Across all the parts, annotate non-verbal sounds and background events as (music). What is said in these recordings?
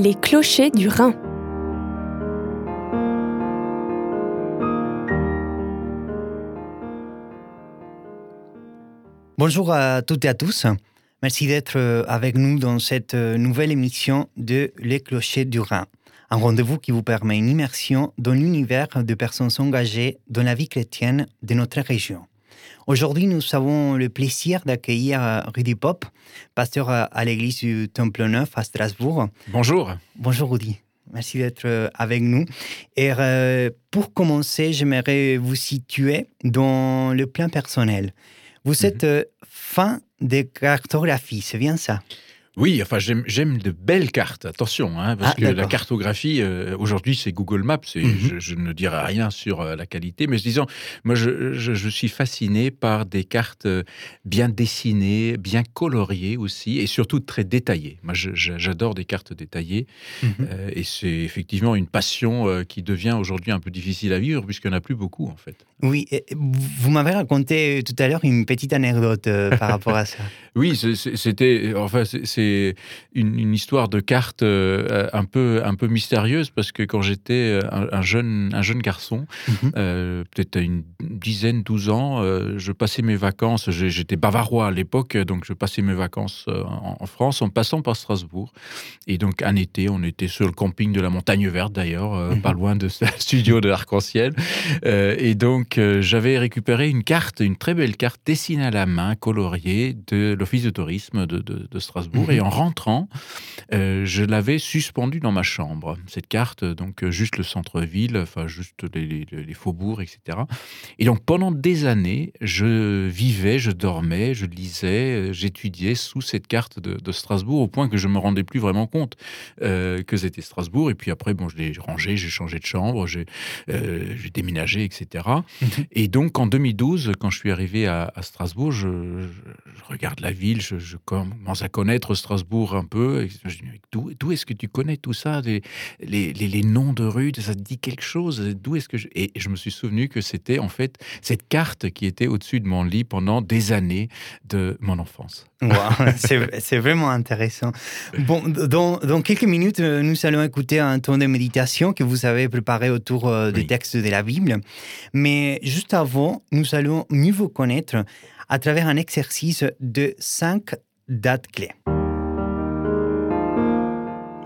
Les clochers du Rhin. Bonjour à toutes et à tous. Merci d'être euh, avec nous dans cette euh, nouvelle émission de Les Clochers du Rhin. Un rendez-vous qui vous permet une immersion dans l'univers de personnes engagées dans la vie chrétienne de notre région. Aujourd'hui, nous avons le plaisir d'accueillir euh, Rudy Pop, pasteur à l'église du Temple Neuf à Strasbourg. Bonjour. Bonjour Rudy. Merci d'être avec nous. Et pour commencer, j'aimerais vous situer dans le plan personnel. Vous êtes mhm. fin de cartographie, c'est bien ça? Oui, enfin, j'aime de belles cartes, attention, hein, parce ah, que la cartographie, euh, aujourd'hui, c'est Google Maps, mhm. je, ne dirai rien sur euh, la qualité, mais disons, moi, je, suis fasciné par des cartes euh, bien dessinées, bien coloriées aussi, et surtout très détaillées. Moi, j'adore des cartes détaillées, mhm. et c'est effectivement une passion qui devient aujourd'hui un peu difficile à vivre, puisqu'il n'y en a plus beaucoup, en fait. Oui, vous m'avez raconté tout à l'heure une petite anecdote par rapport à ça. (laughs) Oui, c'était, enfin, c'est une, histoire de cartes euh, un peu, un peu mystérieuse parce que quand j'étais un, jeune, un jeune garçon, mhm. euh, peut-être à une dizaine, douze ans, euh, je passais mes vacances. J'étais bavarois à l'époque, donc je passais mes vacances en, France en passant par Strasbourg. Et donc un été, on était sur le camping de la Montagne Verte d'ailleurs, mhm. pas loin de ce (laughs) studio de l'arc-en-ciel. et donc j'avais récupéré une carte, une très belle carte dessinée à la main, coloriée de l'Office de tourisme de, Strasbourg. Et mhm. en rentrant, euh, je l'avais suspendue dans ma chambre. Cette carte, donc euh, juste le centre-ville, enfin juste les, faubourgs, etc. Et donc pendant des années, je vivais, je dormais, je lisais, euh, j'étudiais sous cette carte de, Strasbourg au point que je me rendais plus vraiment compte que c'était Strasbourg. Et puis après, bon, je l'ai rangé, j'ai changé de chambre, j'ai déménagé, etc. Mhm. Et donc en 2012, quand je suis arrivé à, Strasbourg, je, je regarde la ville, je, commence à connaître Strasbourg un peu. D'où est-ce que tu connais tout ça les, les, noms de rues, ça te dit quelque chose D'où est-ce que je... Et je me suis souvenu que c'était en fait cette carte qui était au-dessus de mon lit pendant des années de mon enfance. (laughs) c'est vraiment intéressant. Bon, dans, dans, quelques minutes, euh, nous allons écouter un ton de méditation que vous avez préparé autour euh, des textes de la Bible. Mais juste avant, nous allons mieux vous connaître à travers un exercice de cinq dates clés.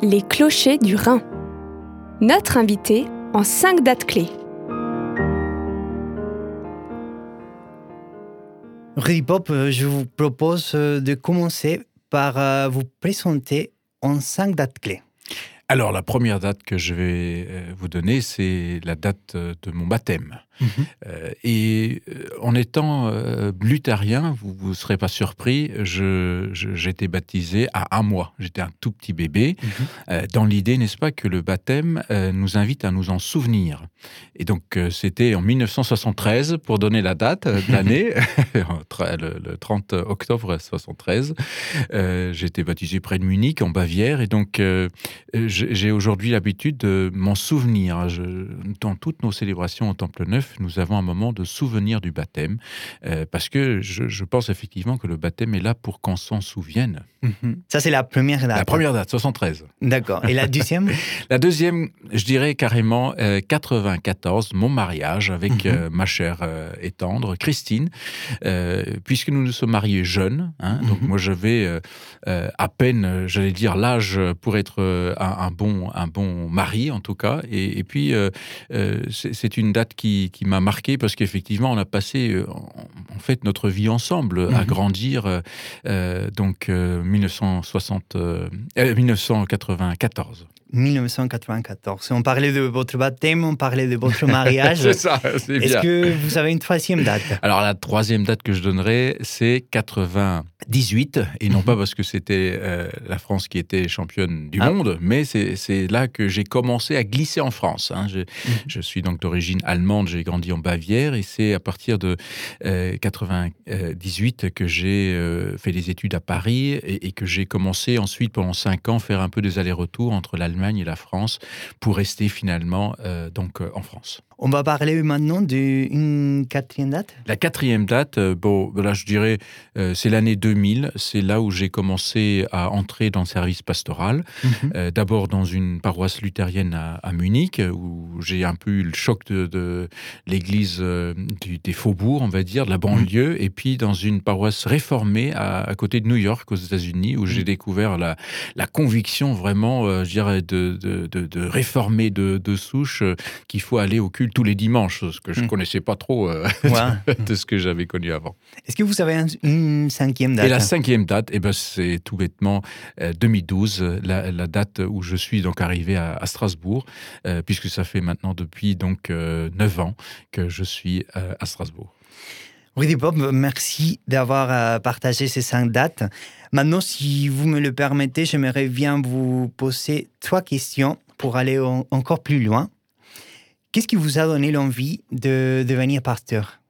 Les clochers du Rhin. Notre invité en cinq dates clés. Rudy Pop, euh, je vous propose euh, de commencer par euh, vous présenter en cinq dates clés. Alors, la première date que je vais vous donner, c'est la date de mon baptême. Euh, et euh, en étant euh, luthérien, vous ne serez pas surpris, j'étais baptisé à un mois. J'étais un tout petit bébé, mhm. dans l'idée, n'est-ce pas, que le baptême nous invite à nous en souvenir. Et donc, c'était en 1973, pour donner la date de l'année, (laughs) (laughs) le, 30 octobre 73. J'étais baptisé près de Munich, en Bavière, et donc j'ai aujourd'hui l'habitude de m'en souvenir. dans toutes nos célébrations au Temple Neuf, nous avons un moment de souvenir du baptême, euh, parce que je, pense effectivement que le baptême est là pour qu'on s'en souvienne. Mhm. Ça, c'est la première date. La première date, 73. D'accord. Et la deuxième (laughs) La deuxième, je dirais carrément 94, euh, mon mariage avec mhm. euh, ma chère et tendre, Christine, puisque nous nous sommes mariés jeunes. Hein, donc mhm. moi, j'avais à peine, j'allais dire, l'âge pour être un, bon, un bon mari, en tout cas. Et, et puis, c'est une date qui, qui m'a marqué parce qu'effectivement, on a passé euh, en, fait notre vie ensemble à mhm. grandir. Euh, euh, donc 1960, 1994. 1994. On parlait de votre baptême, on parlait de votre mariage. (laughs) c'est ça, c'est bien. Est-ce que vous avez une troisième date? Alors la troisième date que je donnerai, c'est 98, et non mhm. pas parce que c'était euh, la France qui était championne du ah. monde, mais c'est là que j'ai commencé à glisser en France. Hein. Mhm. Je, suis donc d'origine allemande, j'ai grandi en Bavière, et c'est à partir de 98 euh, que j'ai euh, fait des études à Paris et, et que j'ai commencé ensuite pendant cinq ans faire un peu des allers-retours entre l'Allemagne et la France pour rester finalement euh, donc euh, en France. On va parler maintenant d'une quatrième date. La quatrième date, euh, bon, là je dirais, euh, c'est l'année 2000. C'est là où j'ai commencé à entrer dans le service pastoral. Mhm. Euh, d'abord dans une paroisse luthérienne à, Munich, où j'ai un peu eu le choc de, l'église des faubourgs, on va dire, de la banlieue, mhm. et puis dans une paroisse réformée à, côté de New York, aux États-Unis, où j'ai mhm. découvert la, conviction vraiment, je dirais, de, de, réformer de, de souche qu'il faut aller au culte tous les dimanches, ce que je ne hmm. connaissais pas trop euh, (laughs) (laughs) de ce que j'avais connu avant. Est-ce que vous avez une cinquième date Et la cinquième date, eh ben, c'est tout bêtement 2012, euh, la, date où je suis donc arrivé à, Strasbourg, euh, puisque ça fait maintenant depuis donc 9 ans que je suis à Strasbourg. Rudy Bob, merci d'avoir partagé ces cinq dates. Maintenant, si vous me le permettez, j'aimerais bien vous poser trois questions pour aller encore plus loin. Qu'est-ce qui vous a donné l'envie de devenir pasteur?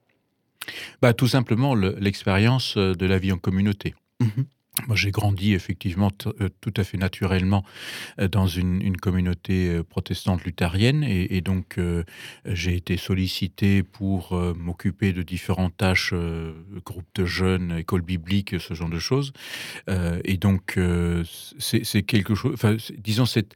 Bah, Tout simplement l'expérience euh, de la vie en communauté. Mhm. Moi, j'ai grandi effectivement euh, tout à fait naturellement euh, dans une, communauté euh, protestante luthérienne et, donc j'ai été sollicité pour m'occuper de différentes tâches, groupes de jeunes, école biblique, ce genre de choses. et donc c'est quelque chose, disons cette,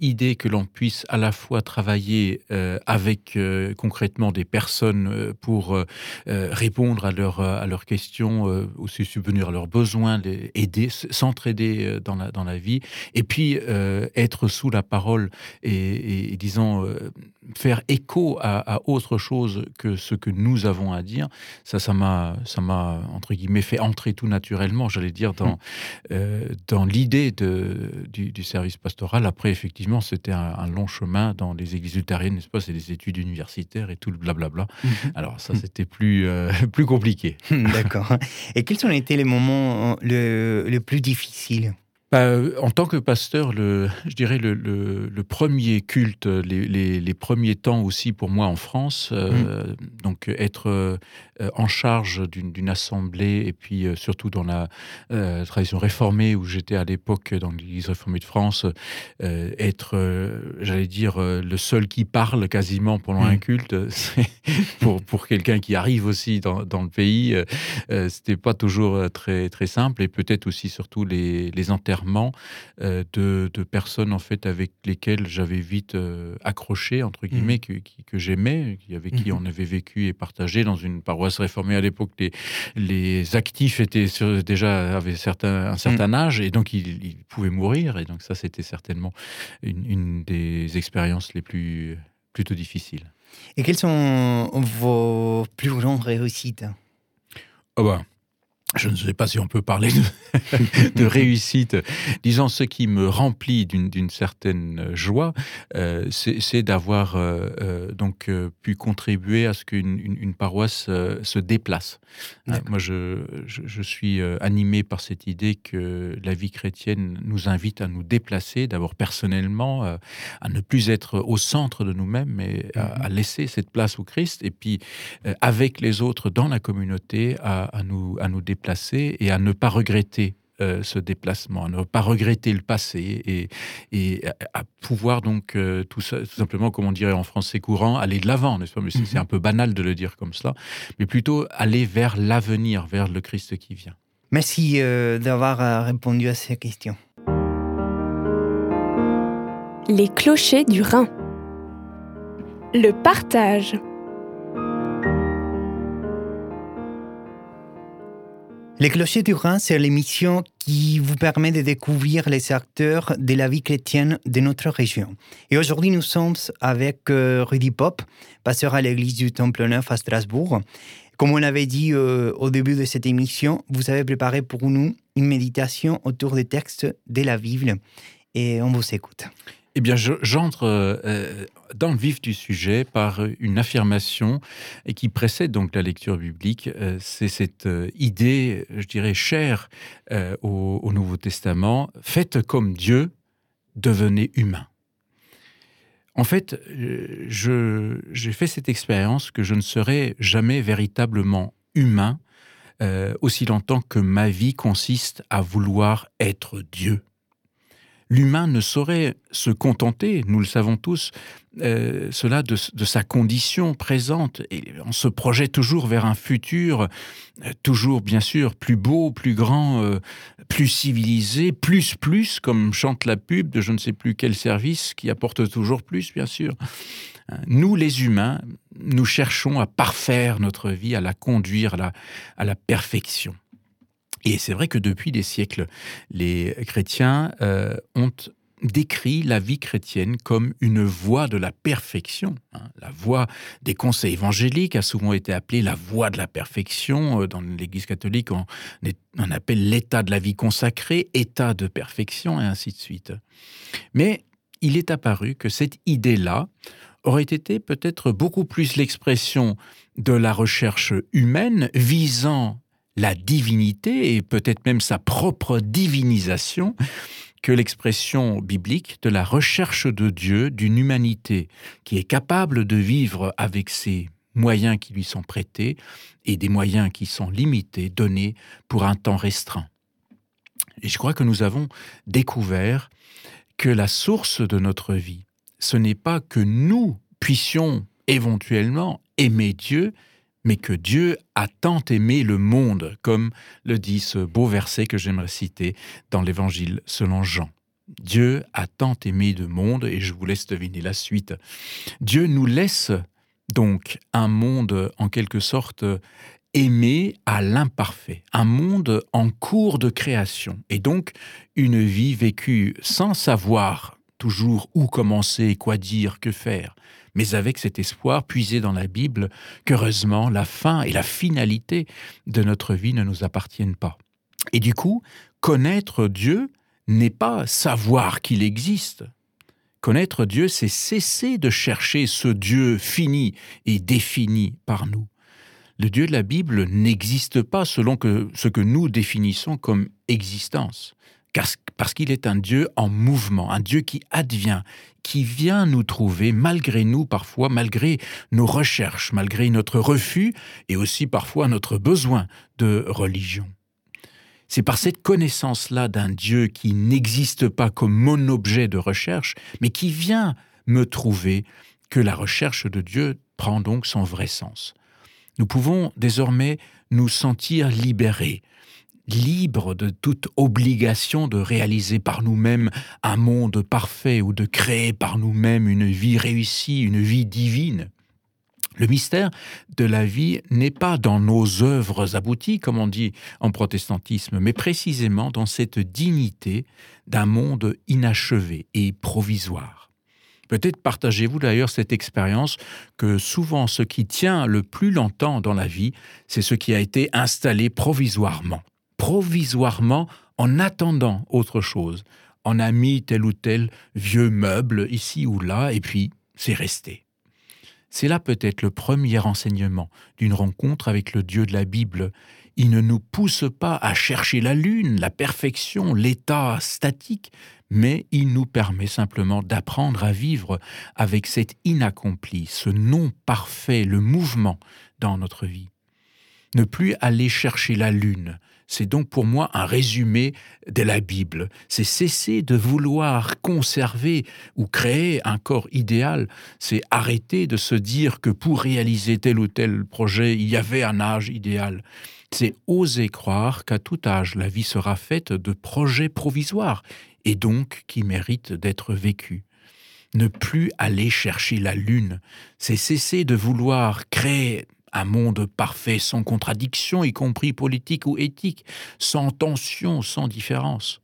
idée que l'on puisse à la fois travailler avec concrètement des personnes pour répondre à, leur, à leurs questions, aussi subvenir à leurs besoins, aider, s'entraider euh, dans la, dans la vie, et puis euh, être sous la parole et, disons, euh, faire écho à, autre chose que ce que nous avons à dire, ça, ça m'a, ça m'a, entre guillemets, fait entrer tout naturellement, j'allais dire, dans, mmh. dans l'idée de, du, service pastoral. Après, effectivement, c'était un, long chemin dans les églises luthériennes, n'est-ce pas C'est des études universitaires et tout le blablabla. Mmh. Alors ça, mmh. c'était plus, (laughs) plus compliqué. D'accord. Et quels ont été les moments, le, le, plus difficile bah, en tant que pasteur, le, je dirais le, le, premier culte, les, les, premiers temps aussi pour moi en France, euh, mmh. donc être euh, en charge d'une assemblée et puis euh, surtout dans la tradition réformée où j'étais à l'époque dans l'Église réformée de France, être, j'allais dire, le seul qui parle quasiment pendant un mmh. culte, (laughs) pour, pour quelqu'un qui arrive aussi dans, dans le pays, c'était pas toujours très, très simple et peut-être aussi surtout les, les enterrements euh, de, personnes en fait avec lesquelles j'avais vite euh, accroché entre guillemets mmh. que, j'aimais, avec qui mmh on avait vécu et partagé dans une paroisse réformée à l'époque. Les, les actifs étaient déjà avaient certains, un certain mmh. âge et donc ils, pouvaient mourir et donc ça c'était certainement une, des expériences les plus plutôt difficiles. Et quelles sont vos plus grandes réussites? Oh bah, je ne sais pas si on peut parler de, (laughs) réussite. Disons, ce qui me remplit d'une certaine joie, euh, c'est d'avoir euh, euh, donc pu contribuer à ce qu'une une, paroisse se déplace. moi, je, je, suis animé par cette idée que la vie chrétienne nous invite à nous déplacer, d'abord personnellement, à ne plus être au centre de nous-mêmes, mais à, mhm. laisser cette place au Christ, et puis avec les autres dans la communauté, à, à nous, à nous déplacer et à ne pas regretter euh, ce déplacement, à ne pas regretter le passé et, et à, pouvoir donc euh, tout, ça, tout, simplement, comme on dirait en français courant, aller de l'avant, n'est-ce pas? Mais c'est mhm. un peu banal de le dire comme cela, mais plutôt aller vers l'avenir, vers le Christ qui vient. Merci euh, d'avoir répondu à ces questions. Les clochers du Rhin. Le partage. Les Clochers du Rhin, c'est l'émission qui vous permet de découvrir les acteurs de la vie chrétienne de notre région. Et aujourd'hui, nous sommes avec euh, Rudy Pop, pasteur à l'église du Temple Neuf à Strasbourg. Comme on l'avait dit euh, au début de cette émission, vous avez préparé pour nous une méditation autour des textes de la Bible et on vous écoute. Eh bien, j'entre euh, dans le vif du sujet par une affirmation qui précède donc la lecture biblique. Euh, c'est cette euh, idée, je dirais, chère au, Nouveau Testament, faites comme Dieu, devenez humain. En fait, j'ai fait cette expérience que je ne serai jamais véritablement humain aussi longtemps que ma vie consiste à vouloir être Dieu. L'humain ne saurait se contenter, nous le savons tous, euh, cela de, sa condition présente. Et on se projette toujours vers un futur, euh, toujours bien sûr plus beau, plus grand, euh, plus civilisé, plus plus, comme chante la pub de je ne sais plus quel service qui apporte toujours plus, bien sûr. Nous, les humains, nous cherchons à parfaire notre vie, à la conduire à la perfection. Et c'est vrai que depuis des siècles, les chrétiens euh, ont décrit la vie chrétienne comme une voie de la perfection. Hein. La voie des conseils évangéliques a souvent été appelée la voie de la perfection. Euh, dans l'Église catholique, on, on appelle l'état de la vie consacrée, état de perfection, et ainsi de suite. Mais il est apparu que cette idée-là aurait été peut-être beaucoup plus l'expression de la recherche humaine visant la divinité et peut-être même sa propre divinisation que l'expression biblique de la recherche de Dieu, d'une humanité qui est capable de vivre avec ses moyens qui lui sont prêtés et des moyens qui sont limités, donnés pour un temps restreint. Et je crois que nous avons découvert que la source de notre vie, ce n'est pas que nous puissions éventuellement aimer Dieu, mais que Dieu a tant aimé le monde, comme le dit ce beau verset que j'aimerais citer dans l'Évangile selon Jean. Dieu a tant aimé le monde, et je vous laisse deviner la suite. Dieu nous laisse donc un monde en quelque sorte aimé à l'imparfait, un monde en cours de création, et donc une vie vécue sans savoir toujours où commencer, quoi dire, que faire, mais avec cet espoir puisé dans la Bible qu'heureusement la fin et la finalité de notre vie ne nous appartiennent pas. Et du coup, connaître Dieu n'est pas savoir qu'il existe. Connaître Dieu, c'est cesser de chercher ce Dieu fini et défini par nous. Le Dieu de la Bible n'existe pas selon ce que nous définissons comme existence parce qu'il est un Dieu en mouvement, un Dieu qui advient, qui vient nous trouver malgré nous parfois, malgré nos recherches, malgré notre refus et aussi parfois notre besoin de religion. C'est par cette connaissance-là d'un Dieu qui n'existe pas comme mon objet de recherche, mais qui vient me trouver, que la recherche de Dieu prend donc son vrai sens. Nous pouvons désormais nous sentir libérés, libre de toute obligation de réaliser par nous-mêmes un monde parfait ou de créer par nous-mêmes une vie réussie, une vie divine. Le mystère de la vie n'est pas dans nos œuvres abouties, comme on dit en protestantisme, mais précisément dans cette dignité d'un monde inachevé et provisoire. Peut-être partagez-vous d'ailleurs cette expérience que souvent ce qui tient le plus longtemps dans la vie, c'est ce qui a été installé provisoirement provisoirement en attendant autre chose. On a mis tel ou tel vieux meuble ici ou là, et puis c'est resté. C'est là peut-être le premier enseignement d'une rencontre avec le Dieu de la Bible. Il ne nous pousse pas à chercher la lune, la perfection, l'état statique, mais il nous permet simplement d'apprendre à vivre avec cet inaccompli, ce non parfait, le mouvement dans notre vie. Ne plus aller chercher la lune, c'est donc pour moi un résumé de la Bible. C'est cesser de vouloir conserver ou créer un corps idéal. C'est arrêter de se dire que pour réaliser tel ou tel projet, il y avait un âge idéal. C'est oser croire qu'à tout âge, la vie sera faite de projets provisoires et donc qui méritent d'être vécus ne plus aller chercher la lune, c'est cesser de vouloir créer un monde parfait, sans contradiction, y compris politique ou éthique, sans tension, sans différence.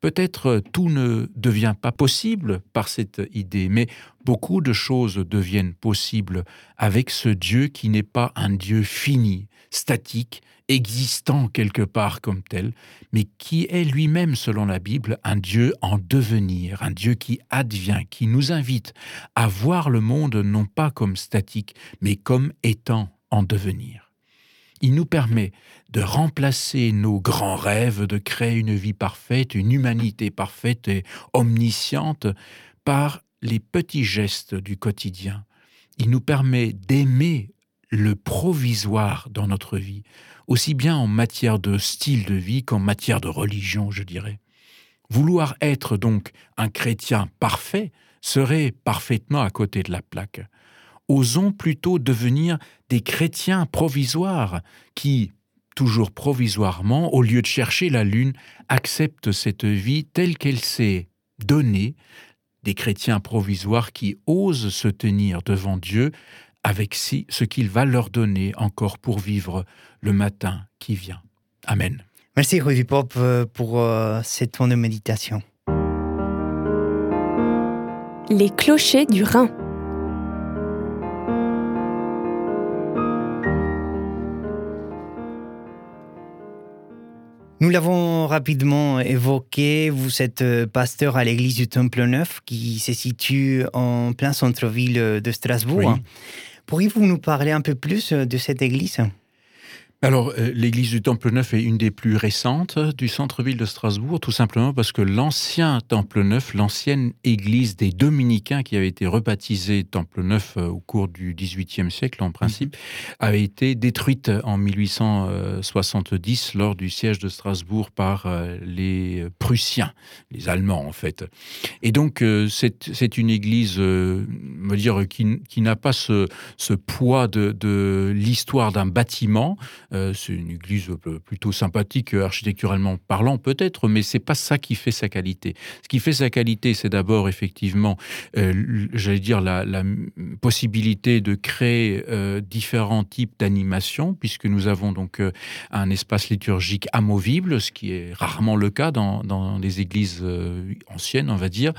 Peut-être tout ne devient pas possible par cette idée, mais beaucoup de choses deviennent possibles avec ce Dieu qui n'est pas un Dieu fini, statique, existant quelque part comme tel, mais qui est lui-même, selon la Bible, un Dieu en devenir, un Dieu qui advient, qui nous invite à voir le monde non pas comme statique, mais comme étant en devenir. Il nous permet de remplacer nos grands rêves de créer une vie parfaite, une humanité parfaite et omnisciente par les petits gestes du quotidien. Il nous permet d'aimer le provisoire dans notre vie, aussi bien en matière de style de vie qu'en matière de religion, je dirais. Vouloir être donc un chrétien parfait serait parfaitement à côté de la plaque. Osons plutôt devenir des chrétiens provisoires qui, toujours provisoirement, au lieu de chercher la lune, acceptent cette vie telle qu'elle s'est donnée, des chrétiens provisoires qui osent se tenir devant Dieu avec ce qu'il va leur donner encore pour vivre le matin qui vient. Amen. Merci Rudy Pop euh, pour euh, cette temps de méditation. Les clochers du Rhin. Nous l'avons rapidement évoqué, vous êtes euh, pasteur à l'église du Temple Neuf qui se situe en plein centre-ville de Strasbourg. Pourriez-vous nous parler un peu plus de cette église? Alors, euh, l'église du Temple Neuf est une des plus récentes du centre-ville de Strasbourg, tout simplement parce que l'ancien Temple Neuf, l'ancienne église des Dominicains qui avait été rebaptisée Temple Neuf euh, au cours du XVIIIe siècle, en principe, mhm. avait été détruite en 1870 lors du siège de Strasbourg par euh, les Prussiens, les Allemands en fait. Et donc, c'est une église, me dire, qui, qui n'a pas ce, ce, poids de, de l'histoire d'un bâtiment. Euh, c'est une église plutôt sympathique, architecturalement parlant peut-être, mais c'est pas ça qui fait sa qualité. Ce qui fait sa qualité, c'est d'abord effectivement, euh, j'allais dire, la, possibilité de créer euh, différents types d'animations, puisque nous avons donc un espace liturgique amovible, ce qui est rarement le cas dans, dans les églises anciennes, on va dire.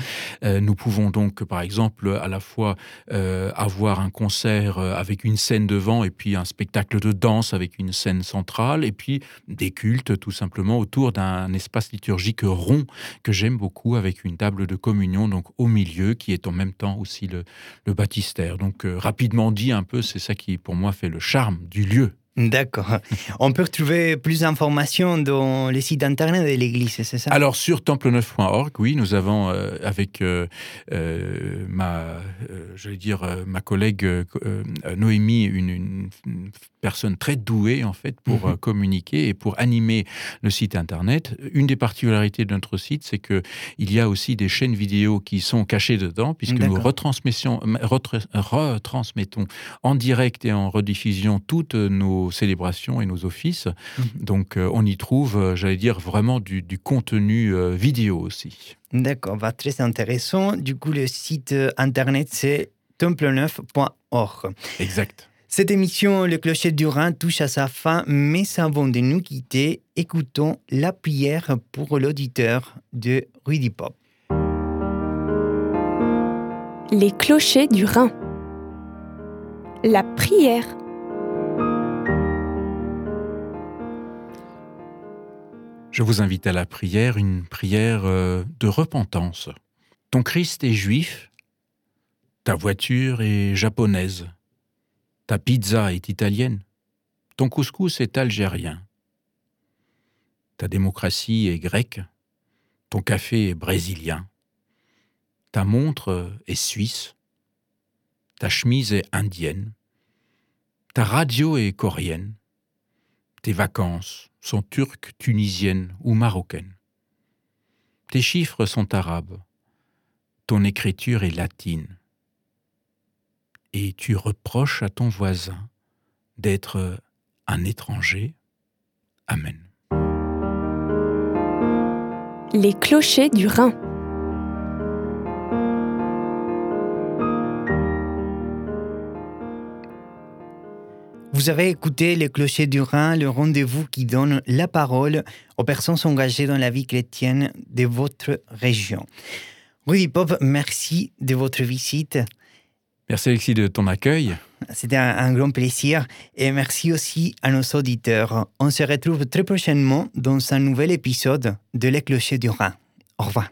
nous pouvons donc, par exemple, à la fois avoir un concert avec une scène devant et puis un spectacle de danse avec une scène centrale et puis des cultes tout simplement autour d'un espace liturgique rond que j'aime beaucoup avec une table de communion donc au milieu qui est en même temps aussi le, baptistère. Donc euh, rapidement dit un peu, c'est ça qui pour moi fait le charme du lieu D'accord. On peut retrouver plus d'informations dans les sites internet de l'Église, c'est ça? Alors sur templeneuf.org, oui, nous avons euh, avec euh, euh, ma, je vais dire ma collègue Noémie une, personne très douée en fait pour mhm. communiquer et pour animer le site internet. Une des particularités de notre site, c'est que il y a aussi des chaînes vidéo qui sont cachées dedans, puisque nous retransmettons en direct et en rediffusion toutes nos célébrations et nos offices. Mhm. Donc euh, on y trouve, euh, j'allais dire, vraiment du, contenu euh, vidéo aussi. D'accord, va très intéressant. Du coup, le site internet, c'est templeneuf.org. Exact. Cette émission, Le Clocher du Rhin, touche à sa fin, mais avant de nous quitter, écoutons la prière pour l'auditeur de Rudy Pop. Les clochers du Rhin. La prière Je vous invite à la prière, une prière euh, de repentance. Ton Christ est juif, ta voiture est japonaise, ta pizza est italienne, ton couscous est algérien, ta démocratie est grecque, ton café est brésilien, ta montre est suisse, ta chemise est indienne, ta radio est coréenne, tes vacances sont turques, tunisiennes ou marocaines. Tes chiffres sont arabes. Ton écriture est latine. Et tu reproches à ton voisin d'être un étranger. Amen. Les clochers du Rhin. Vous avez écouté Le Clocher du Rhin, le rendez-vous qui donne la parole aux personnes engagées dans la vie chrétienne de votre région. Rudy Pop, merci de votre visite. Merci Alexis de ton accueil. C'était un, grand plaisir et merci aussi à nos auditeurs. On se retrouve très prochainement dans un nouvel épisode de Le Clocher du Rhin. Au revoir.